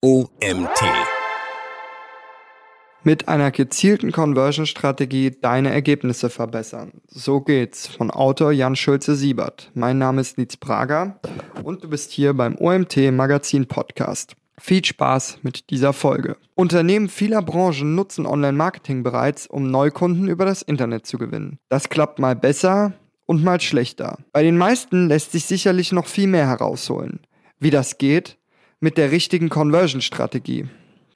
OMT. Mit einer gezielten Conversion-Strategie deine Ergebnisse verbessern. So geht's von Autor Jan Schulze-Siebert. Mein Name ist Nietz Prager und du bist hier beim OMT Magazin Podcast. Viel Spaß mit dieser Folge. Unternehmen vieler Branchen nutzen Online-Marketing bereits, um Neukunden über das Internet zu gewinnen. Das klappt mal besser und mal schlechter. Bei den meisten lässt sich sicherlich noch viel mehr herausholen. Wie das geht, mit der richtigen Conversion-Strategie.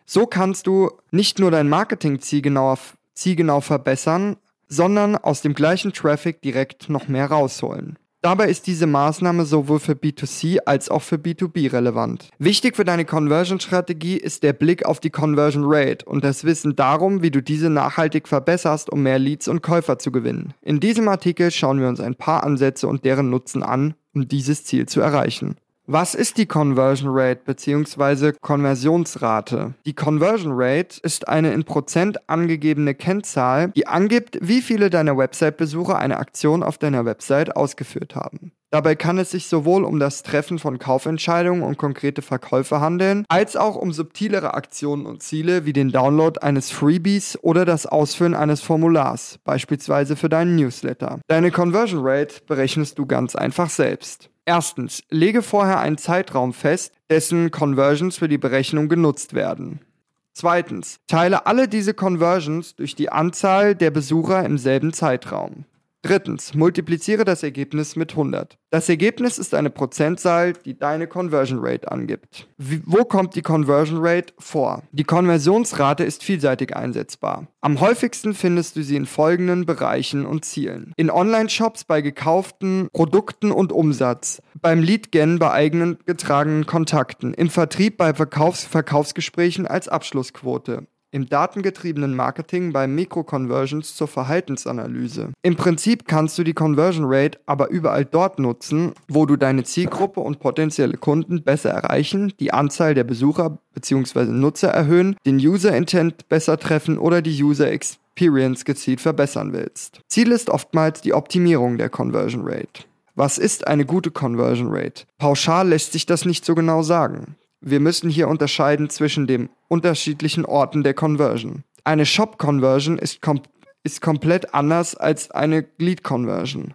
So kannst du nicht nur dein Marketing zielgenau, zielgenau verbessern, sondern aus dem gleichen Traffic direkt noch mehr rausholen. Dabei ist diese Maßnahme sowohl für B2C als auch für B2B relevant. Wichtig für deine Conversion-Strategie ist der Blick auf die Conversion Rate und das Wissen darum, wie du diese nachhaltig verbesserst, um mehr Leads und Käufer zu gewinnen. In diesem Artikel schauen wir uns ein paar Ansätze und deren Nutzen an, um dieses Ziel zu erreichen. Was ist die Conversion Rate bzw. Konversionsrate? Die Conversion Rate ist eine in Prozent angegebene Kennzahl, die angibt, wie viele deiner Website-Besucher eine Aktion auf deiner Website ausgeführt haben. Dabei kann es sich sowohl um das Treffen von Kaufentscheidungen und konkrete Verkäufe handeln, als auch um subtilere Aktionen und Ziele wie den Download eines Freebies oder das Ausfüllen eines Formulars, beispielsweise für deinen Newsletter. Deine Conversion Rate berechnest du ganz einfach selbst. Erstens, lege vorher einen Zeitraum fest, dessen Conversions für die Berechnung genutzt werden. Zweitens, teile alle diese Conversions durch die Anzahl der Besucher im selben Zeitraum. Drittens, multipliziere das Ergebnis mit 100. Das Ergebnis ist eine Prozentzahl, die deine Conversion Rate angibt. Wie, wo kommt die Conversion Rate vor? Die Konversionsrate ist vielseitig einsetzbar. Am häufigsten findest du sie in folgenden Bereichen und Zielen. In Online-Shops bei gekauften Produkten und Umsatz, beim Lead-Gen bei eigenen getragenen Kontakten, im Vertrieb bei Verkaufs Verkaufsgesprächen als Abschlussquote, im datengetriebenen Marketing bei Mikroconversions zur Verhaltensanalyse. Im Prinzip kannst du die Conversion Rate aber überall dort nutzen, wo du deine Zielgruppe und potenzielle Kunden besser erreichen, die Anzahl der Besucher bzw. Nutzer erhöhen, den User Intent besser treffen oder die User Experience gezielt verbessern willst. Ziel ist oftmals die Optimierung der Conversion Rate. Was ist eine gute Conversion Rate? Pauschal lässt sich das nicht so genau sagen. Wir müssen hier unterscheiden zwischen den unterschiedlichen Orten der Conversion. Eine Shop-Conversion ist, kom ist komplett anders als eine Lead-Conversion.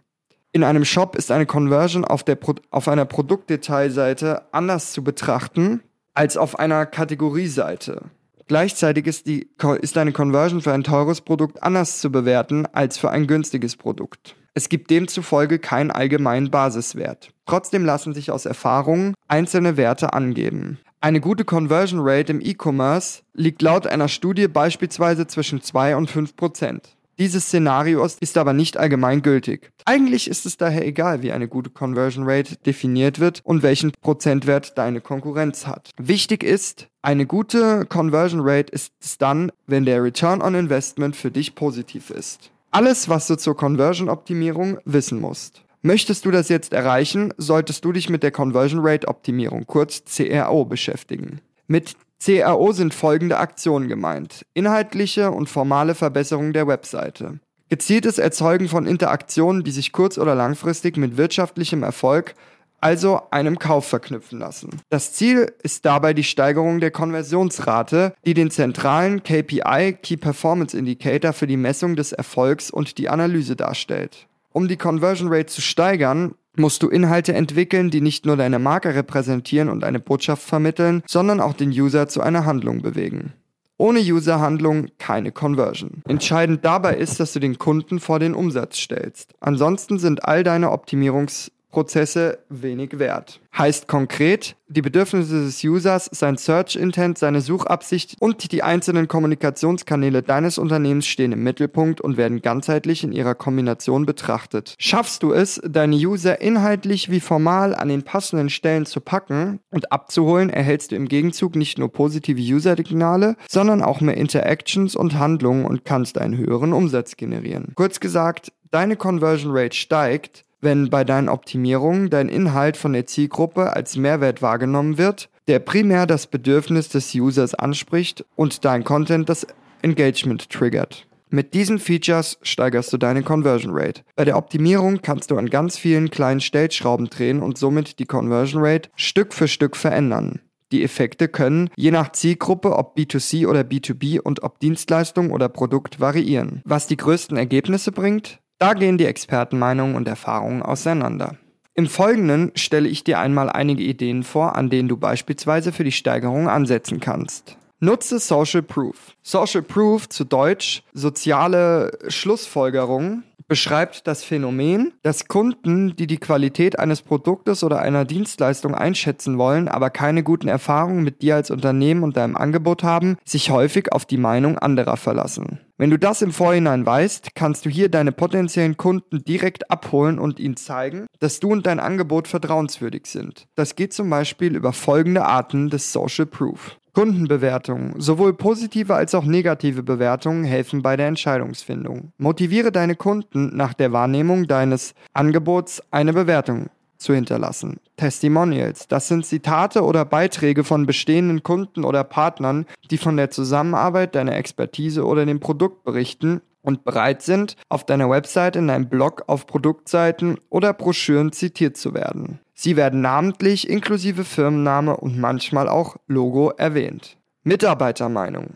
In einem Shop ist eine Conversion auf, der Pro auf einer Produktdetailseite anders zu betrachten als auf einer Kategorieseite. Gleichzeitig ist, die, ist eine Conversion für ein teures Produkt anders zu bewerten als für ein günstiges Produkt. Es gibt demzufolge keinen allgemeinen Basiswert. Trotzdem lassen sich aus Erfahrungen einzelne Werte angeben. Eine gute Conversion Rate im E-Commerce liegt laut einer Studie beispielsweise zwischen 2 und 5 Prozent. Dieses Szenario ist aber nicht allgemein gültig. Eigentlich ist es daher egal, wie eine gute Conversion Rate definiert wird und welchen Prozentwert deine Konkurrenz hat. Wichtig ist, eine gute Conversion Rate ist es dann, wenn der Return on Investment für dich positiv ist. Alles, was du zur Conversion-Optimierung wissen musst. Möchtest du das jetzt erreichen, solltest du dich mit der Conversion Rate Optimierung, kurz CRO, beschäftigen. Mit CRO sind folgende Aktionen gemeint. Inhaltliche und formale Verbesserung der Webseite. Gezieltes Erzeugen von Interaktionen, die sich kurz- oder langfristig mit wirtschaftlichem Erfolg also einem Kauf verknüpfen lassen. Das Ziel ist dabei die Steigerung der Konversionsrate, die den zentralen KPI Key Performance Indicator für die Messung des Erfolgs und die Analyse darstellt. Um die Conversion Rate zu steigern, musst du Inhalte entwickeln, die nicht nur deine Marke repräsentieren und eine Botschaft vermitteln, sondern auch den User zu einer Handlung bewegen. Ohne User-Handlung keine Conversion. Entscheidend dabei ist, dass du den Kunden vor den Umsatz stellst. Ansonsten sind all deine Optimierungs- Prozesse wenig wert. Heißt konkret, die Bedürfnisse des Users, sein Search Intent, seine Suchabsicht und die einzelnen Kommunikationskanäle deines Unternehmens stehen im Mittelpunkt und werden ganzheitlich in ihrer Kombination betrachtet. Schaffst du es, deine User inhaltlich wie formal an den passenden Stellen zu packen und abzuholen, erhältst du im Gegenzug nicht nur positive User-Signale, sondern auch mehr Interactions und Handlungen und kannst einen höheren Umsatz generieren. Kurz gesagt, deine Conversion Rate steigt, wenn bei deinen Optimierungen dein Inhalt von der Zielgruppe als Mehrwert wahrgenommen wird, der primär das Bedürfnis des Users anspricht und dein Content das Engagement triggert. Mit diesen Features steigerst du deine Conversion Rate. Bei der Optimierung kannst du an ganz vielen kleinen Stellschrauben drehen und somit die Conversion Rate Stück für Stück verändern. Die Effekte können je nach Zielgruppe, ob B2C oder B2B und ob Dienstleistung oder Produkt variieren. Was die größten Ergebnisse bringt? Da gehen die Expertenmeinungen und Erfahrungen auseinander. Im Folgenden stelle ich dir einmal einige Ideen vor, an denen du beispielsweise für die Steigerung ansetzen kannst. Nutze Social Proof. Social Proof zu Deutsch soziale Schlussfolgerung beschreibt das Phänomen, dass Kunden, die die Qualität eines Produktes oder einer Dienstleistung einschätzen wollen, aber keine guten Erfahrungen mit dir als Unternehmen und deinem Angebot haben, sich häufig auf die Meinung anderer verlassen. Wenn du das im Vorhinein weißt, kannst du hier deine potenziellen Kunden direkt abholen und ihnen zeigen, dass du und dein Angebot vertrauenswürdig sind. Das geht zum Beispiel über folgende Arten des Social Proof. Kundenbewertungen, sowohl positive als auch negative Bewertungen helfen bei der Entscheidungsfindung. Motiviere deine Kunden nach der Wahrnehmung deines Angebots eine Bewertung zu hinterlassen. Testimonials, das sind Zitate oder Beiträge von bestehenden Kunden oder Partnern, die von der Zusammenarbeit, deiner Expertise oder dem Produkt berichten und bereit sind, auf deiner Website, in deinem Blog, auf Produktseiten oder Broschüren zitiert zu werden. Sie werden namentlich inklusive Firmenname und manchmal auch Logo erwähnt. Mitarbeitermeinung.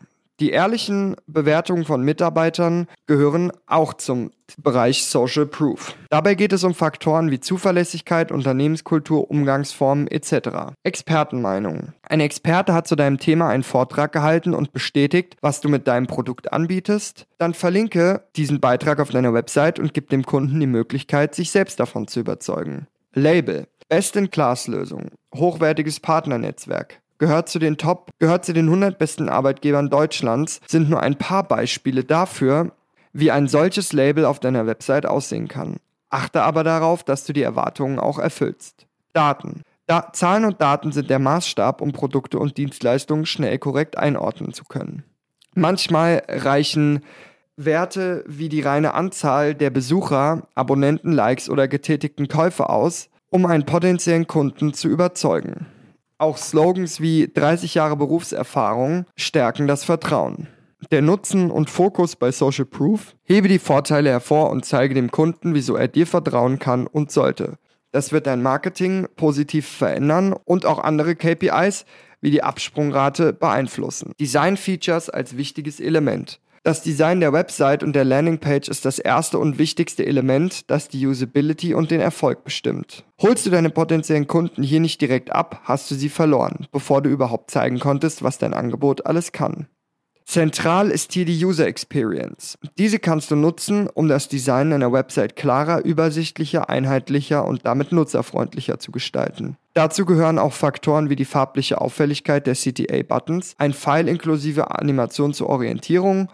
Die ehrlichen Bewertungen von Mitarbeitern gehören auch zum Bereich Social Proof. Dabei geht es um Faktoren wie Zuverlässigkeit, Unternehmenskultur, Umgangsformen etc. Expertenmeinung. Ein Experte hat zu deinem Thema einen Vortrag gehalten und bestätigt, was du mit deinem Produkt anbietest. Dann verlinke diesen Beitrag auf deiner Website und gib dem Kunden die Möglichkeit, sich selbst davon zu überzeugen. Label. Best-in-Class-Lösung. Hochwertiges Partnernetzwerk gehört zu den Top, gehört zu den 100 besten Arbeitgebern Deutschlands, sind nur ein paar Beispiele dafür, wie ein solches Label auf deiner Website aussehen kann. Achte aber darauf, dass du die Erwartungen auch erfüllst. Daten. Da Zahlen und Daten sind der Maßstab, um Produkte und Dienstleistungen schnell korrekt einordnen zu können. Manchmal reichen Werte wie die reine Anzahl der Besucher, Abonnenten, Likes oder getätigten Käufe aus, um einen potenziellen Kunden zu überzeugen. Auch Slogans wie 30 Jahre Berufserfahrung stärken das Vertrauen. Der Nutzen und Fokus bei Social Proof hebe die Vorteile hervor und zeige dem Kunden, wieso er dir vertrauen kann und sollte. Das wird dein Marketing positiv verändern und auch andere KPIs wie die Absprungrate beeinflussen. Design Features als wichtiges Element. Das Design der Website und der Landingpage ist das erste und wichtigste Element, das die Usability und den Erfolg bestimmt. Holst du deine potenziellen Kunden hier nicht direkt ab, hast du sie verloren, bevor du überhaupt zeigen konntest, was dein Angebot alles kann. Zentral ist hier die User Experience. Diese kannst du nutzen, um das Design einer Website klarer, übersichtlicher, einheitlicher und damit nutzerfreundlicher zu gestalten. Dazu gehören auch Faktoren wie die farbliche Auffälligkeit der CTA-Buttons, ein Pfeil inklusive Animation zur Orientierung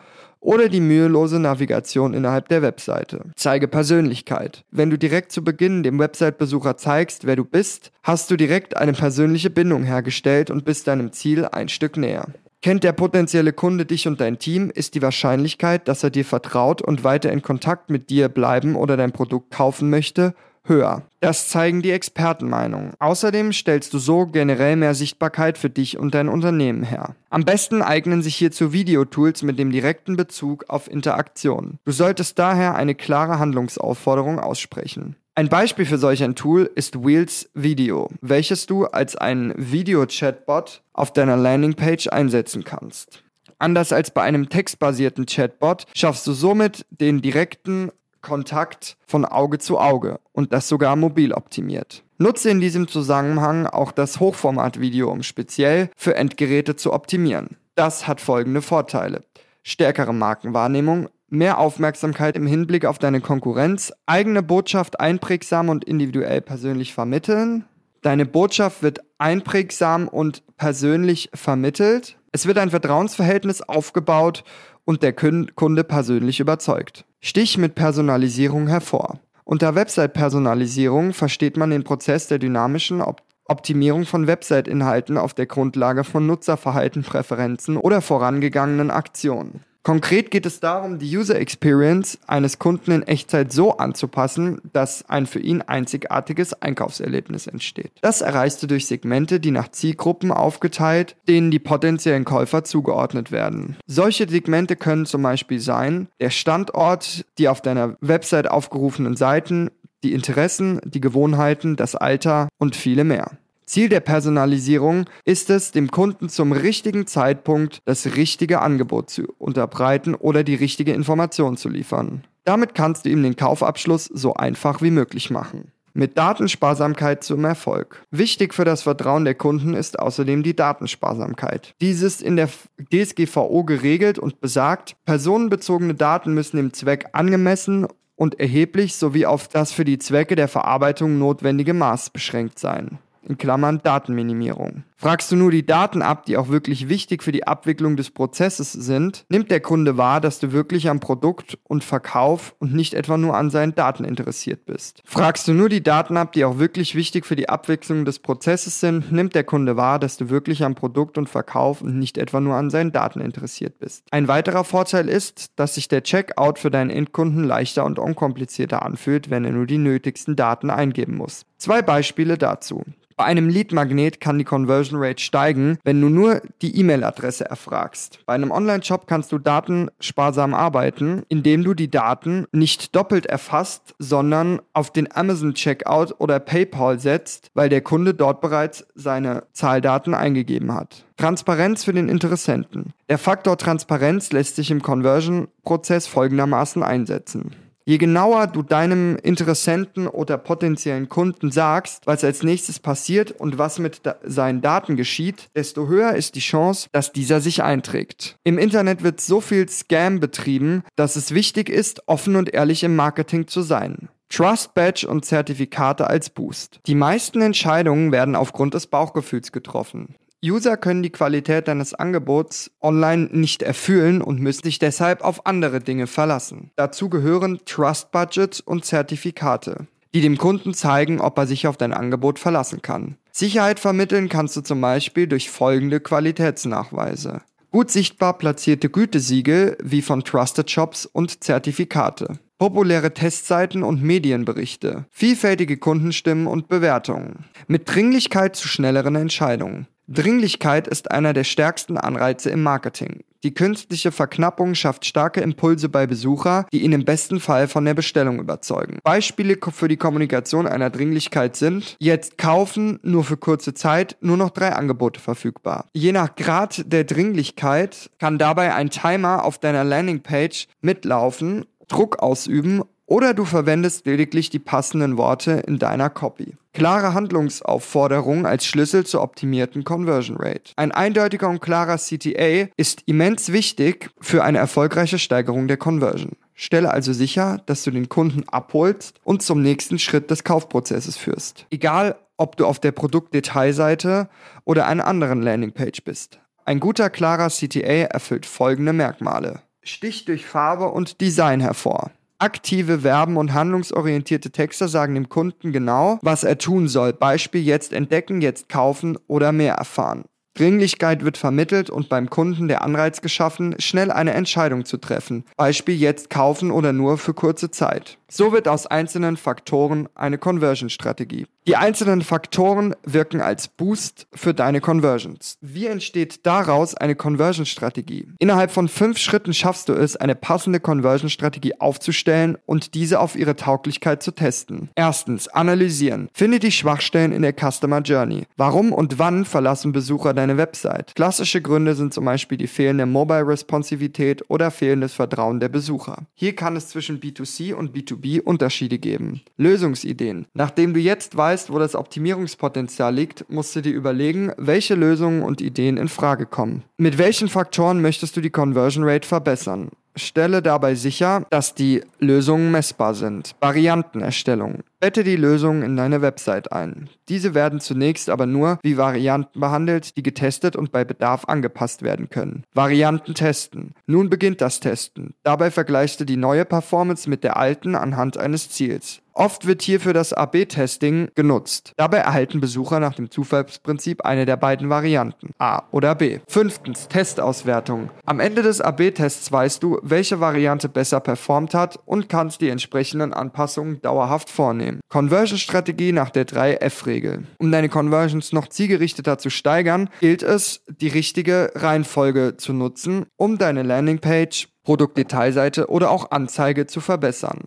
oder die mühelose Navigation innerhalb der Webseite. Zeige Persönlichkeit. Wenn du direkt zu Beginn dem Website-Besucher zeigst, wer du bist, hast du direkt eine persönliche Bindung hergestellt und bist deinem Ziel ein Stück näher. Kennt der potenzielle Kunde dich und dein Team, ist die Wahrscheinlichkeit, dass er dir vertraut und weiter in Kontakt mit dir bleiben oder dein Produkt kaufen möchte, höher. Das zeigen die Expertenmeinungen. Außerdem stellst du so generell mehr Sichtbarkeit für dich und dein Unternehmen her. Am besten eignen sich hierzu Videotools mit dem direkten Bezug auf Interaktion. Du solltest daher eine klare Handlungsaufforderung aussprechen. Ein Beispiel für solch ein Tool ist Wheels Video, welches du als einen Video-Chatbot auf deiner Landingpage einsetzen kannst. Anders als bei einem textbasierten Chatbot schaffst du somit den direkten Kontakt von Auge zu Auge und das sogar mobil optimiert. Nutze in diesem Zusammenhang auch das Hochformat-Video, um speziell für Endgeräte zu optimieren. Das hat folgende Vorteile. Stärkere Markenwahrnehmung, mehr Aufmerksamkeit im Hinblick auf deine Konkurrenz, eigene Botschaft einprägsam und individuell persönlich vermitteln. Deine Botschaft wird einprägsam und persönlich vermittelt. Es wird ein Vertrauensverhältnis aufgebaut und der Kunde persönlich überzeugt. Stich mit Personalisierung hervor. Unter Website-Personalisierung versteht man den Prozess der dynamischen Op Optimierung von Website-Inhalten auf der Grundlage von Nutzerverhalten, Präferenzen oder vorangegangenen Aktionen. Konkret geht es darum, die User Experience eines Kunden in Echtzeit so anzupassen, dass ein für ihn einzigartiges Einkaufserlebnis entsteht. Das erreichst du durch Segmente, die nach Zielgruppen aufgeteilt, denen die potenziellen Käufer zugeordnet werden. Solche Segmente können zum Beispiel sein der Standort, die auf deiner Website aufgerufenen Seiten, die Interessen, die Gewohnheiten, das Alter und viele mehr. Ziel der Personalisierung ist es, dem Kunden zum richtigen Zeitpunkt das richtige Angebot zu unterbreiten oder die richtige Information zu liefern. Damit kannst du ihm den Kaufabschluss so einfach wie möglich machen. Mit Datensparsamkeit zum Erfolg. Wichtig für das Vertrauen der Kunden ist außerdem die Datensparsamkeit. Dies ist in der DSGVO geregelt und besagt, personenbezogene Daten müssen dem Zweck angemessen und erheblich sowie auf das für die Zwecke der Verarbeitung notwendige Maß beschränkt sein in Klammern Datenminimierung. Fragst du nur die Daten ab, die auch wirklich wichtig für die Abwicklung des Prozesses sind, nimmt der Kunde wahr, dass du wirklich am Produkt und Verkauf und nicht etwa nur an seinen Daten interessiert bist. Fragst du nur die Daten ab, die auch wirklich wichtig für die Abwicklung des Prozesses sind, nimmt der Kunde wahr, dass du wirklich am Produkt und Verkauf und nicht etwa nur an seinen Daten interessiert bist. Ein weiterer Vorteil ist, dass sich der Checkout für deinen Endkunden leichter und unkomplizierter anfühlt, wenn er nur die nötigsten Daten eingeben muss. Zwei Beispiele dazu. Bei einem Lead-Magnet kann die Conversion Rate steigen, wenn du nur die E-Mail-Adresse erfragst. Bei einem Online-Shop kannst du datensparsam arbeiten, indem du die Daten nicht doppelt erfasst, sondern auf den Amazon-Checkout oder PayPal setzt, weil der Kunde dort bereits seine Zahldaten eingegeben hat. Transparenz für den Interessenten. Der Faktor Transparenz lässt sich im Conversion-Prozess folgendermaßen einsetzen. Je genauer du deinem Interessenten oder potenziellen Kunden sagst, was als nächstes passiert und was mit da seinen Daten geschieht, desto höher ist die Chance, dass dieser sich einträgt. Im Internet wird so viel Scam betrieben, dass es wichtig ist, offen und ehrlich im Marketing zu sein. Trust Badge und Zertifikate als Boost. Die meisten Entscheidungen werden aufgrund des Bauchgefühls getroffen. User können die Qualität deines Angebots online nicht erfüllen und müssen sich deshalb auf andere Dinge verlassen. Dazu gehören Trust Budgets und Zertifikate, die dem Kunden zeigen, ob er sich auf dein Angebot verlassen kann. Sicherheit vermitteln kannst du zum Beispiel durch folgende Qualitätsnachweise. Gut sichtbar platzierte Gütesiegel wie von Trusted Shops und Zertifikate. Populäre Testseiten und Medienberichte. Vielfältige Kundenstimmen und Bewertungen. Mit Dringlichkeit zu schnelleren Entscheidungen. Dringlichkeit ist einer der stärksten Anreize im Marketing. Die künstliche Verknappung schafft starke Impulse bei Besucher, die ihn im besten Fall von der Bestellung überzeugen. Beispiele für die Kommunikation einer Dringlichkeit sind jetzt kaufen, nur für kurze Zeit, nur noch drei Angebote verfügbar. Je nach Grad der Dringlichkeit kann dabei ein Timer auf deiner Landingpage mitlaufen, Druck ausüben oder du verwendest lediglich die passenden Worte in deiner Copy. Klare Handlungsaufforderungen als Schlüssel zur optimierten Conversion Rate. Ein eindeutiger und klarer CTA ist immens wichtig für eine erfolgreiche Steigerung der Conversion. Stelle also sicher, dass du den Kunden abholst und zum nächsten Schritt des Kaufprozesses führst. Egal, ob du auf der Produktdetailseite oder einer anderen Landingpage bist. Ein guter, klarer CTA erfüllt folgende Merkmale. Stich durch Farbe und Design hervor. Aktive Verben und handlungsorientierte Texte sagen dem Kunden genau, was er tun soll. Beispiel jetzt entdecken, jetzt kaufen oder mehr erfahren. Dringlichkeit wird vermittelt und beim Kunden der Anreiz geschaffen, schnell eine Entscheidung zu treffen. Beispiel jetzt kaufen oder nur für kurze Zeit. So wird aus einzelnen Faktoren eine Conversion-Strategie. Die einzelnen Faktoren wirken als Boost für deine Conversions. Wie entsteht daraus eine Conversion-Strategie? Innerhalb von fünf Schritten schaffst du es, eine passende Conversion-Strategie aufzustellen und diese auf ihre Tauglichkeit zu testen. Erstens, analysieren. Finde die Schwachstellen in der Customer Journey. Warum und wann verlassen Besucher deine Website? Klassische Gründe sind zum Beispiel die fehlende Mobile-Responsivität oder fehlendes Vertrauen der Besucher. Hier kann es zwischen B2C und B2B Unterschiede geben. Lösungsideen. Nachdem du jetzt weißt, weißt, wo das Optimierungspotenzial liegt, musst du dir überlegen, welche Lösungen und Ideen in Frage kommen. Mit welchen Faktoren möchtest du die Conversion Rate verbessern? Stelle dabei sicher, dass die Lösungen messbar sind. Variantenerstellung. Bette die Lösungen in deine Website ein. Diese werden zunächst aber nur wie Varianten behandelt, die getestet und bei Bedarf angepasst werden können. Varianten testen. Nun beginnt das Testen. Dabei vergleichst du die neue Performance mit der alten anhand eines Ziels. Oft wird hierfür das AB-Testing genutzt. Dabei erhalten Besucher nach dem Zufallsprinzip eine der beiden Varianten, A oder B. Fünftens, Testauswertung. Am Ende des AB-Tests weißt du, welche Variante besser performt hat und kannst die entsprechenden Anpassungen dauerhaft vornehmen. Conversion-Strategie nach der 3F-Regel. Um deine Conversions noch zielgerichteter zu steigern, gilt es, die richtige Reihenfolge zu nutzen, um deine Landingpage, Produktdetailseite oder auch Anzeige zu verbessern.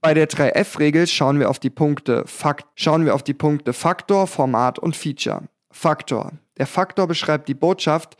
Bei der 3F-Regel schauen wir auf die Punkte Fakt, schauen wir auf die Punkte Faktor, Format und Feature. Faktor. Der Faktor beschreibt die Botschaft,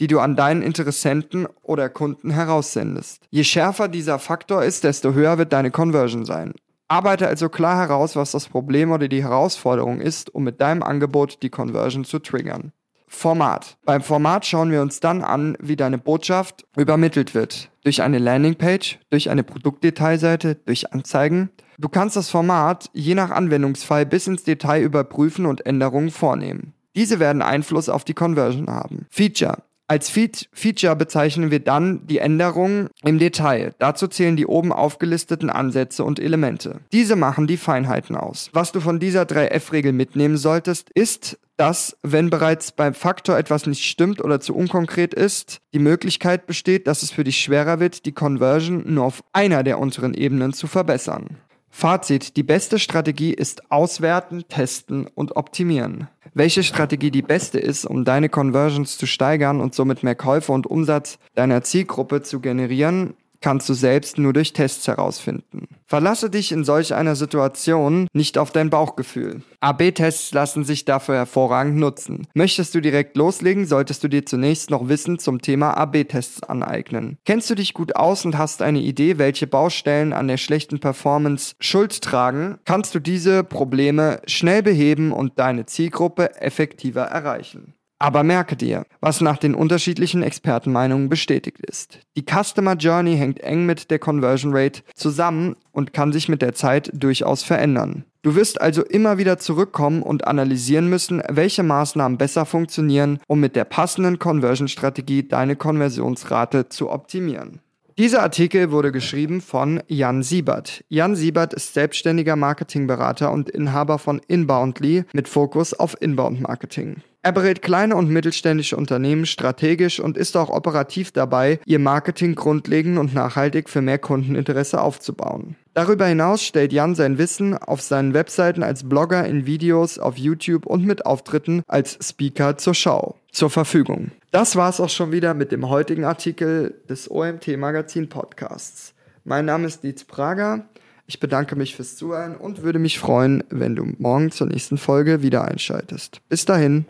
die du an deinen Interessenten oder Kunden heraussendest. Je schärfer dieser Faktor ist, desto höher wird deine Conversion sein. Arbeite also klar heraus, was das Problem oder die Herausforderung ist, um mit deinem Angebot die Conversion zu triggern. Format. Beim Format schauen wir uns dann an, wie deine Botschaft übermittelt wird. Durch eine Landingpage, durch eine Produktdetailseite, durch Anzeigen. Du kannst das Format je nach Anwendungsfall bis ins Detail überprüfen und Änderungen vornehmen. Diese werden Einfluss auf die Conversion haben. Feature. Als Feature bezeichnen wir dann die Änderungen im Detail. Dazu zählen die oben aufgelisteten Ansätze und Elemente. Diese machen die Feinheiten aus. Was du von dieser 3F-Regel mitnehmen solltest, ist, dass, wenn bereits beim Faktor etwas nicht stimmt oder zu unkonkret ist, die Möglichkeit besteht, dass es für dich schwerer wird, die Conversion nur auf einer der unteren Ebenen zu verbessern. Fazit, die beste Strategie ist auswerten, testen und optimieren. Welche Strategie die beste ist, um deine Conversions zu steigern und somit mehr Käufe und Umsatz deiner Zielgruppe zu generieren, kannst du selbst nur durch Tests herausfinden. Verlasse dich in solch einer Situation nicht auf dein Bauchgefühl. AB-Tests lassen sich dafür hervorragend nutzen. Möchtest du direkt loslegen, solltest du dir zunächst noch Wissen zum Thema AB-Tests aneignen. Kennst du dich gut aus und hast eine Idee, welche Baustellen an der schlechten Performance Schuld tragen, kannst du diese Probleme schnell beheben und deine Zielgruppe effektiver erreichen. Aber merke dir, was nach den unterschiedlichen Expertenmeinungen bestätigt ist. Die Customer Journey hängt eng mit der Conversion Rate zusammen und kann sich mit der Zeit durchaus verändern. Du wirst also immer wieder zurückkommen und analysieren müssen, welche Maßnahmen besser funktionieren, um mit der passenden Conversion-Strategie deine Konversionsrate zu optimieren. Dieser Artikel wurde geschrieben von Jan Siebert. Jan Siebert ist selbstständiger Marketingberater und Inhaber von Inboundly mit Fokus auf Inbound Marketing. Er berät kleine und mittelständische Unternehmen strategisch und ist auch operativ dabei, ihr Marketing grundlegend und nachhaltig für mehr Kundeninteresse aufzubauen. Darüber hinaus stellt Jan sein Wissen auf seinen Webseiten als Blogger in Videos auf YouTube und mit Auftritten als Speaker zur Schau zur Verfügung. Das war's auch schon wieder mit dem heutigen Artikel des OMT Magazin Podcasts. Mein Name ist Dietz Prager. Ich bedanke mich fürs Zuhören und würde mich freuen, wenn du morgen zur nächsten Folge wieder einschaltest. Bis dahin.